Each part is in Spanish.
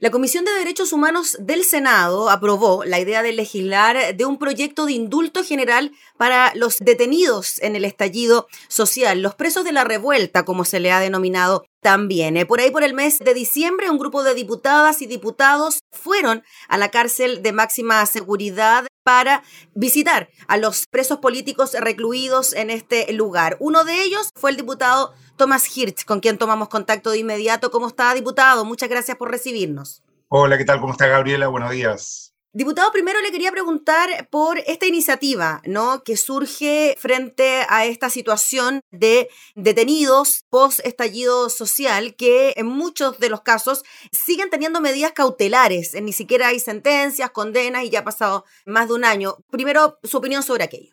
La Comisión de Derechos Humanos del Senado aprobó la idea de legislar de un proyecto de indulto general para los detenidos en el estallido social, los presos de la revuelta, como se le ha denominado también. Eh, por ahí, por el mes de diciembre, un grupo de diputadas y diputados fueron a la cárcel de máxima seguridad para visitar a los presos políticos recluidos en este lugar. Uno de ellos fue el diputado Tomás Hirsch, con quien tomamos contacto de inmediato. ¿Cómo está, diputado? Muchas gracias por recibirnos. Hola, ¿qué tal? ¿Cómo está, Gabriela? Buenos días. Diputado, primero le quería preguntar por esta iniciativa, ¿no? Que surge frente a esta situación de detenidos post estallido social que en muchos de los casos siguen teniendo medidas cautelares, ni siquiera hay sentencias, condenas y ya ha pasado más de un año. Primero, su opinión sobre aquello.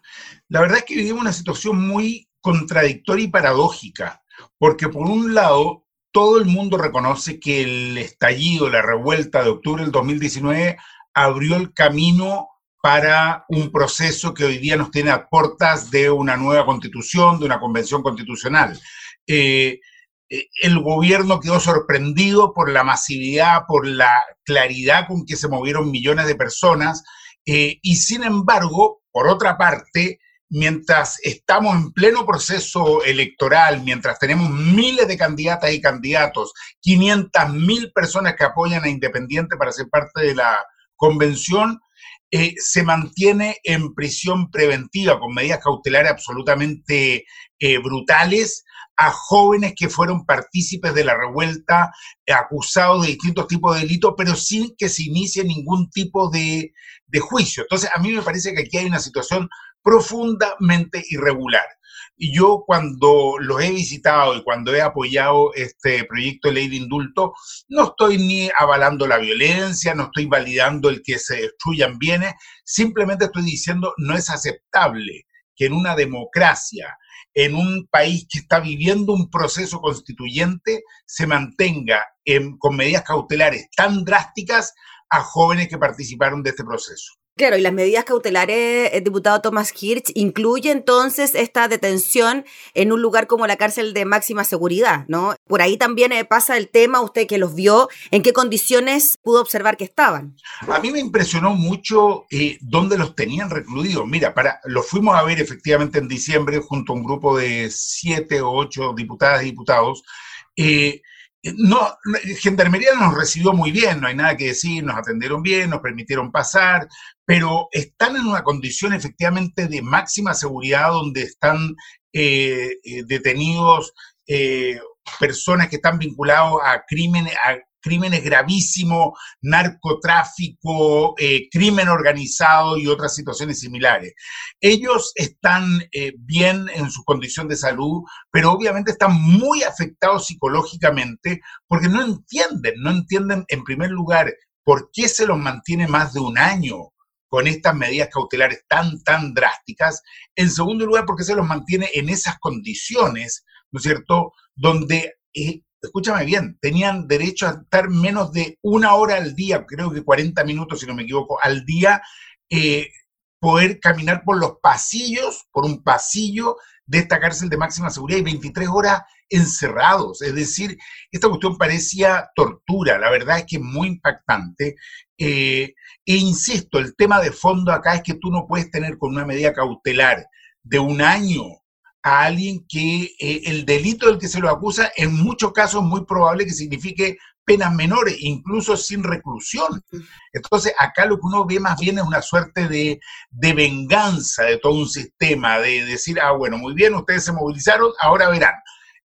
La verdad es que vivimos una situación muy contradictoria y paradójica porque por un lado, todo el mundo reconoce que el estallido, la revuelta de octubre del 2019 abrió el camino para un proceso que hoy día nos tiene a puertas de una nueva constitución, de una convención constitucional. Eh, eh, el gobierno quedó sorprendido por la masividad, por la claridad con que se movieron millones de personas, eh, y sin embargo, por otra parte, mientras estamos en pleno proceso electoral, mientras tenemos miles de candidatas y candidatos, 500 mil personas que apoyan a Independiente para ser parte de la convención, eh, se mantiene en prisión preventiva con medidas cautelares absolutamente eh, brutales a jóvenes que fueron partícipes de la revuelta, acusados de distintos tipos de delitos, pero sin que se inicie ningún tipo de, de juicio. Entonces, a mí me parece que aquí hay una situación profundamente irregular. Y yo cuando los he visitado y cuando he apoyado este proyecto de ley de indulto, no estoy ni avalando la violencia, no estoy validando el que se destruyan bienes, simplemente estoy diciendo no es aceptable que en una democracia, en un país que está viviendo un proceso constituyente, se mantenga con medidas cautelares tan drásticas a jóvenes que participaron de este proceso. Claro, y las medidas cautelares, el eh, diputado Thomas Hirsch, incluye entonces esta detención en un lugar como la cárcel de máxima seguridad, ¿no? Por ahí también eh, pasa el tema, usted que los vio, ¿en qué condiciones pudo observar que estaban? A mí me impresionó mucho eh, dónde los tenían recluidos. Mira, para, los fuimos a ver efectivamente en diciembre junto a un grupo de siete o ocho diputadas y diputados. No, Gendarmería nos recibió muy bien, no hay nada que decir, nos atendieron bien, nos permitieron pasar, pero están en una condición efectivamente de máxima seguridad donde están eh, eh, detenidos eh, personas que están vinculados a crímenes, a crímenes gravísimos, narcotráfico, eh, crimen organizado y otras situaciones similares. Ellos están eh, bien en su condición de salud, pero obviamente están muy afectados psicológicamente porque no entienden, no entienden en primer lugar por qué se los mantiene más de un año con estas medidas cautelares tan, tan drásticas. En segundo lugar, porque se los mantiene en esas condiciones, ¿no es cierto?, donde eh, escúchame bien, tenían derecho a estar menos de una hora al día, creo que 40 minutos, si no me equivoco, al día, eh, poder caminar por los pasillos, por un pasillo de esta cárcel de máxima seguridad y 23 horas encerrados. Es decir, esta cuestión parecía tortura, la verdad es que es muy impactante. Eh, e insisto, el tema de fondo acá es que tú no puedes tener con una medida cautelar de un año a alguien que eh, el delito del que se lo acusa en muchos casos es muy probable que signifique penas menores, incluso sin reclusión. Entonces, acá lo que uno ve más bien es una suerte de, venganza de todo un sistema, de decir, ah, bueno, muy bien, ustedes se movilizaron, ahora verán.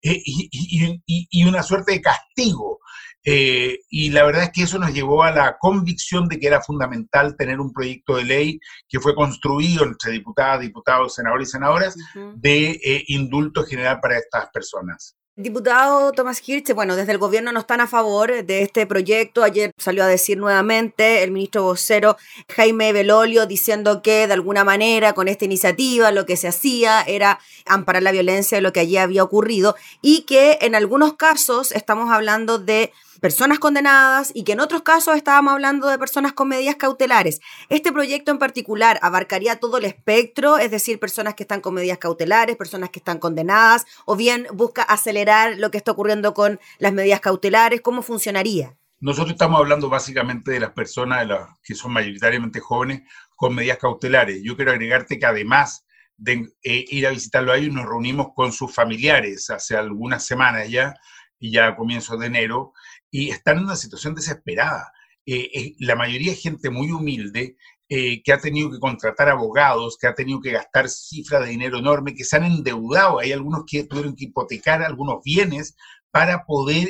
Eh, y, una suerte de castigo eh, y la verdad es que eso nos llevó a la convicción de que era fundamental tener un proyecto de ley que fue construido entre diputadas, diputados, senadores y senadoras de eh, indulto general para estas personas. Diputado Tomás Hirsch, bueno, desde el gobierno no están a favor de este proyecto. Ayer salió a decir nuevamente el ministro vocero Jaime Belolio diciendo que de alguna manera con esta iniciativa lo que se hacía era amparar la violencia de lo que allí había ocurrido y que en algunos casos estamos hablando de personas condenadas y que en otros casos estábamos hablando de personas con medidas cautelares. Este proyecto en particular abarcaría todo el espectro, es decir, personas que están con medidas cautelares, personas que están condenadas, o bien busca acelerar lo que está ocurriendo con las medidas cautelares, ¿cómo funcionaría? nosotros estamos hablando básicamente de las personas de las que son mayoritariamente jóvenes con medidas cautelares. Yo quiero agregarte que además de eh, ir a visitarlo a ellos, nos reunimos con sus familiares hace algunas semanas ya, y ya a comienzos de enero, y están en una situación desesperada. Eh, eh, la mayoría es gente muy humilde que ha tenido que contratar abogados, que ha tenido que gastar cifras de dinero enorme, que se han endeudado. Hay algunos que tuvieron que hipotecar algunos bienes para poder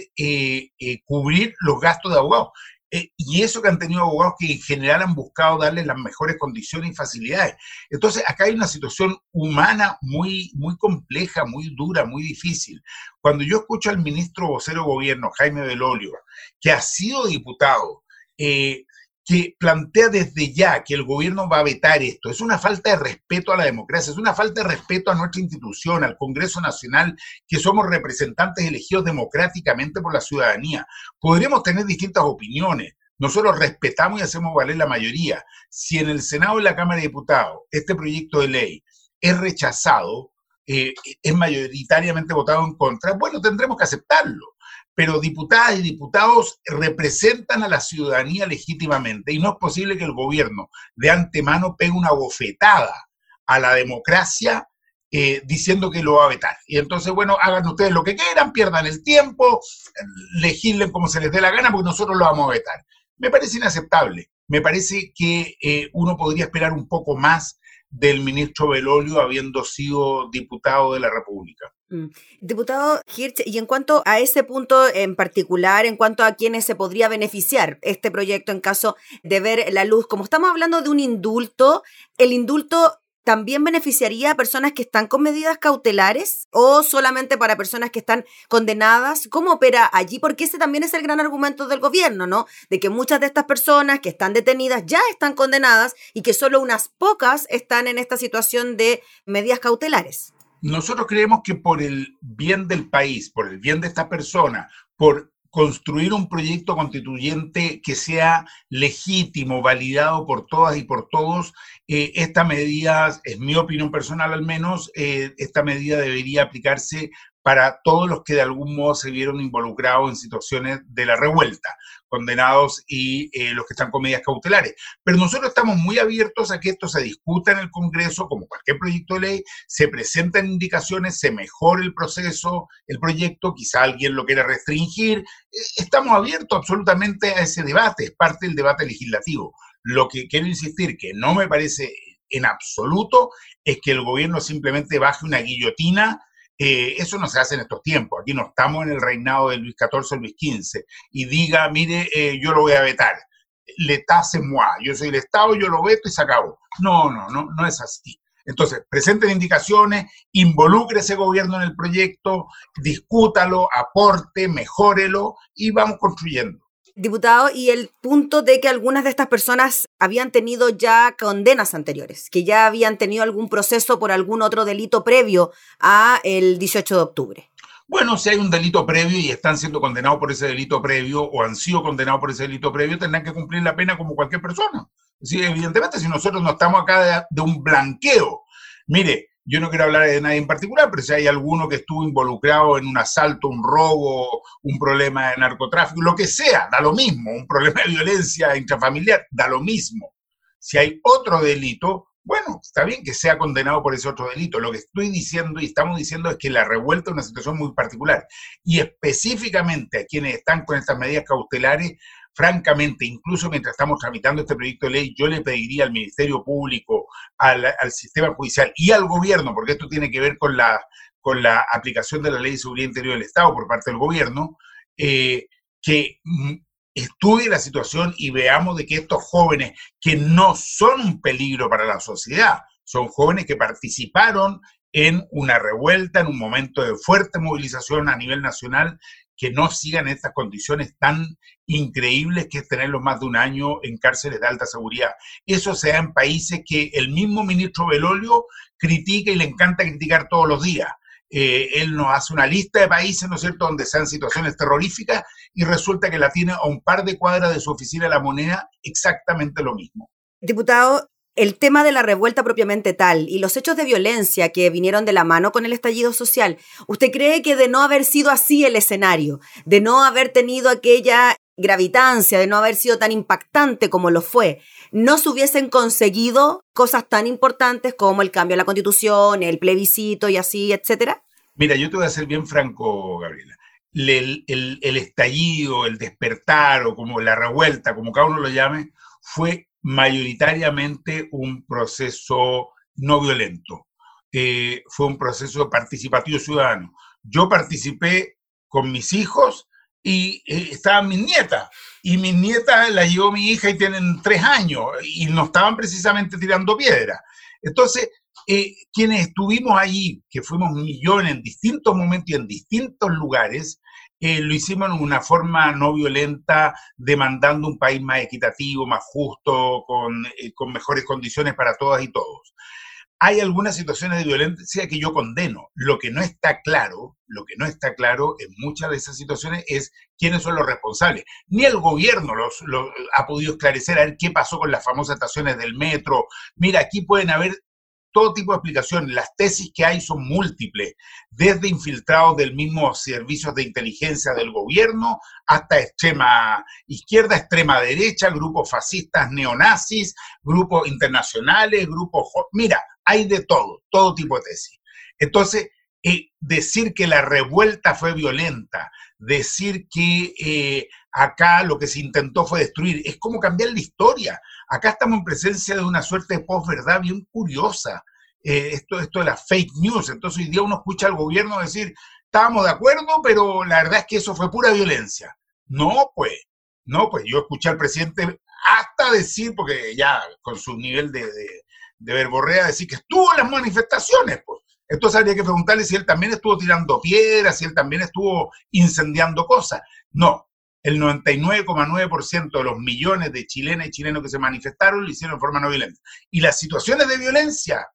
cubrir los gastos de abogados. Eh, y eso que han tenido abogados que en general han buscado darles las mejores condiciones y facilidades. Entonces, acá hay una situación humana muy, muy compleja, muy dura, muy difícil. Cuando yo escucho al ministro vocero de gobierno, Jaime Belolio, que ha sido diputado, eh, que plantea desde ya que el gobierno va a vetar esto. Es una falta de respeto a la democracia, es una falta de respeto a nuestra institución, al Congreso Nacional, que somos representantes elegidos democráticamente por la ciudadanía. Podremos tener distintas opiniones. Nosotros respetamos y hacemos valer la mayoría. Si en el Senado y la Cámara de Diputados este proyecto de ley es rechazado, eh, es mayoritariamente votado en contra, bueno, tendremos que aceptarlo pero diputadas y diputados representan a la ciudadanía legítimamente y no es posible que el gobierno de antemano pegue una bofetada a la democracia eh, diciendo que lo va a vetar. Y entonces, bueno, hagan ustedes lo que quieran, pierdan el tiempo, legislen como se les dé la gana, porque nosotros lo vamos a vetar. Me parece inaceptable. Me parece que eh, uno podría esperar un poco más del ministro Belolio habiendo sido diputado de la República. Mm. Diputado Hirsch, y en cuanto a ese punto en particular, en cuanto a quienes se podría beneficiar este proyecto en caso de ver la luz, como estamos hablando de un indulto, el indulto también beneficiaría a personas que están con medidas cautelares o solamente para personas que están condenadas? ¿Cómo opera allí? Porque ese también es el gran argumento del gobierno, ¿no? De que muchas de estas personas que están detenidas ya están condenadas y que solo unas pocas están en esta situación de medidas cautelares. Nosotros creemos que por el bien del país, por el bien de esta persona, por construir un proyecto constituyente que sea legítimo, validado por todas y por todos, eh, esta medida, es mi opinión personal al menos, eh, esta medida debería aplicarse para todos los que de algún modo se vieron involucrados en situaciones de la revuelta, condenados y eh, los que están con medidas cautelares. Pero nosotros estamos muy abiertos a que esto se discuta en el Congreso, como cualquier proyecto de ley, se presenten indicaciones, se mejore el proceso, el proyecto, quizá alguien lo quiera restringir. Eh, estamos abiertos absolutamente a ese debate, es parte del debate legislativo. Lo que quiero insistir, que no me parece en absoluto, es que el gobierno simplemente baje una guillotina eh, eso no se hace en estos tiempos. Aquí no estamos en el reinado de Luis XIV o Luis XV y diga, mire, eh, yo lo voy a vetar. L'État c'est moi. Yo soy el Estado, yo lo veto y se acabó. No, no, no, no es así. Entonces, presenten indicaciones, involucre ese gobierno en el proyecto, discútalo, aporte, mejórelo y vamos construyendo. Diputado, y el punto de que algunas de estas personas habían tenido ya condenas anteriores, que ya habían tenido algún proceso por algún otro delito previo a el 18 de octubre. Bueno, si hay un delito previo y están siendo condenados por ese delito previo o han sido condenados por ese delito previo, tendrán que cumplir la pena como cualquier persona. Sí, evidentemente, si nosotros no estamos acá de, de un blanqueo, mire, yo no quiero hablar de nadie en particular, pero si hay alguno que estuvo involucrado en un asalto, un robo, un problema de narcotráfico, lo que sea, da lo mismo, un problema de violencia intrafamiliar, da lo mismo. Si hay otro delito, bueno, está bien que sea condenado por ese otro delito. Lo que estoy diciendo y estamos diciendo es que la revuelta es una situación muy particular. Y específicamente a quienes están con estas medidas cautelares, francamente, incluso mientras estamos tramitando este proyecto de ley, yo le pediría al Ministerio Público, al, sistema judicial y al gobierno, porque esto tiene que ver con la, con la aplicación de la Ley de Seguridad Interior del Estado por parte del gobierno, eh, que mm, estudie la situación y veamos de que estos jóvenes, que no son un peligro para la sociedad, son jóvenes que participaron en una revuelta, en un momento de fuerte movilización a nivel nacional, que no sigan estas condiciones tan increíbles que es tenerlos más de un año en cárceles de alta seguridad. Eso se da en países que el mismo ministro Belolio critica y le encanta criticar todos los días. Eh, él nos hace una lista de países, ¿no es cierto?, donde sean situaciones terroríficas y resulta que la tiene a un par de cuadras de su oficina de la moneda exactamente lo mismo. Diputado, el tema de la revuelta propiamente tal y los hechos de violencia que vinieron de la mano con el estallido social, ¿usted cree que de no haber sido así el escenario, de no haber tenido aquella gravitancia, de no haber sido tan impactante como lo fue, no se hubiesen conseguido cosas tan importantes como el cambio de la constitución, el plebiscito y así, etcétera? Mira, yo te voy a ser bien franco, Gabriela. El, el, estallido, el despertar o como la revuelta, como cada uno lo llame, fue mayoritariamente un proceso no violento. Eh, fue un proceso participativo ciudadano. Yo participé con mis hijos y eh, estaban mis nietas. Y mis nietas la llevó mi hija y tienen tres años y no estaban precisamente tirando piedra. Entonces, eh, quienes estuvimos allí, que fuimos millones en distintos momentos y en distintos lugares, eh, lo hicimos en una forma no violenta, demandando un país más equitativo, más justo, con, con mejores condiciones para todas y todos hay algunas situaciones de violencia que yo condeno. Lo que no está claro, lo que no está claro en muchas de esas situaciones es quiénes son los responsables. Ni el gobierno los, ha podido esclarecer a ver qué pasó con las famosas estaciones del metro. Mira, aquí pueden haber todo tipo de explicaciones. Las tesis que hay son múltiples, desde infiltrados del mismo servicios de inteligencia del gobierno hasta extrema izquierda, extrema derecha, grupos fascistas neonazis, grupos internacionales, grupos... Mira, hay de todo, todo tipo de tesis. Entonces, eh, decir que la revuelta fue violenta, decir que eh, acá lo que se intentó fue destruir, es como cambiar la historia. Acá estamos en presencia de una suerte de posverdad bien curiosa. Eh, esto, esto de las fake news. Entonces hoy día uno escucha al gobierno decir, estábamos de acuerdo, pero la verdad es que eso fue pura violencia. No, pues, no, pues yo escuché al presidente hasta decir, porque ya con su nivel de, de verborrea decir que estuvo en las manifestaciones, pues. Entonces habría que preguntarle si él también estuvo tirando piedras, si él también estuvo incendiando cosas. No, el 99,9% de los millones de chilenas y chilenos que se manifestaron lo hicieron en forma no violenta. Y las situaciones de violencia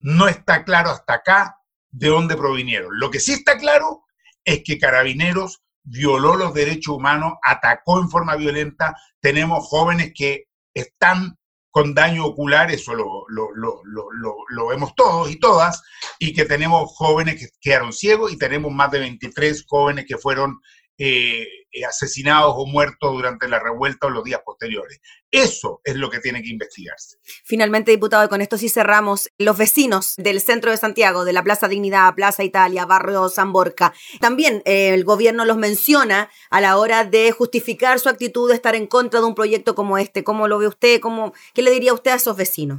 no está claro hasta acá de dónde provinieron. Lo que sí está claro es que Carabineros violó los derechos humanos, atacó en forma violenta. Tenemos jóvenes que están con daño ocular, eso lo, lo, vemos todos y todas, y que tenemos jóvenes que quedaron ciegos y tenemos más de 23 jóvenes que fueron eh, eh, asesinados o muertos durante la revuelta o los días posteriores. Eso es lo que tiene que investigarse. Finalmente, diputado, y con esto sí cerramos, los vecinos del centro de Santiago, de la Plaza Dignidad, Plaza Italia, Barrio San Borca, también eh, el gobierno los menciona a la hora de justificar su actitud de estar en contra de un proyecto como este. ¿Cómo lo ve usted? ¿Cómo, ¿Qué le diría usted a esos vecinos?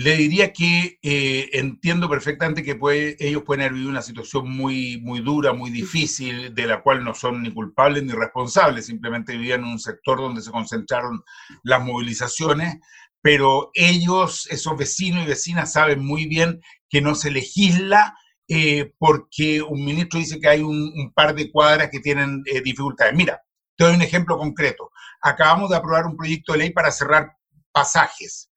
Le diría que eh, entiendo perfectamente que puede, ellos pueden haber vivido una situación muy, muy dura, muy difícil, de la cual no son ni culpables ni responsables, simplemente vivían en un sector donde se concentraron las movilizaciones, pero ellos, esos vecinos y vecinas, saben muy bien que no se legisla eh, porque un ministro dice que hay un, par de cuadras que tienen eh, dificultades. Mira, te doy un ejemplo concreto. Acabamos de aprobar un proyecto de ley para cerrar pasajes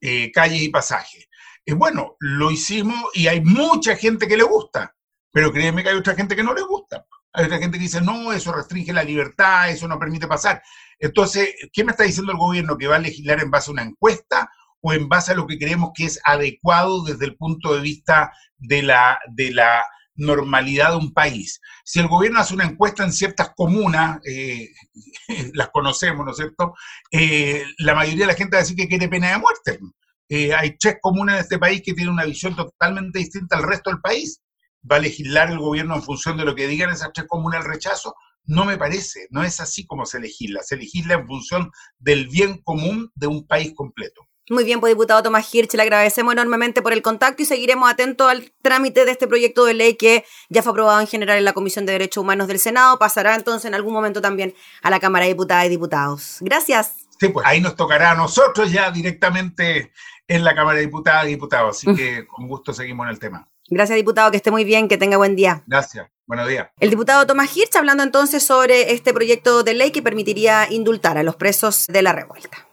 eh, calles y pasajes. Eh, bueno, lo hicimos y hay mucha gente que le gusta, pero créeme que hay otra gente que no le gusta. Hay otra gente que dice, no, eso restringe la libertad, eso no permite pasar. Entonces, ¿qué me está diciendo el gobierno? ¿Que va a legislar en base a una encuesta o en base a lo que creemos que es adecuado desde el punto de vista de la, de la normalidad de un país. Si el gobierno hace una encuesta en ciertas comunas, eh, las conocemos, ¿no es cierto? Eh, la mayoría de la gente va a decir que quiere pena de muerte. Eh, hay tres comunas en este país que tienen una visión totalmente distinta al resto del país. ¿Va a legislar el gobierno en función de lo que digan esas tres comunas el rechazo? No me parece, no es así como se legisla. Se legisla en función del bien común de un país completo. Muy bien, pues diputado Tomás Hirsch, le agradecemos enormemente por el contacto y seguiremos atentos al trámite de este proyecto de ley que ya fue aprobado en general en la Comisión de Derechos Humanos del Senado. Pasará entonces en algún momento también a la Cámara de Diputadas y Diputados. Gracias. Sí, pues ahí nos tocará a nosotros ya directamente en la Cámara de Diputadas y Diputados. Así que con gusto seguimos en el tema. Gracias, diputado, que esté muy bien, que tenga buen día. Gracias, buenos días. El diputado Tomás Hirsch hablando entonces sobre este proyecto de ley que permitiría indultar a los presos de la revuelta.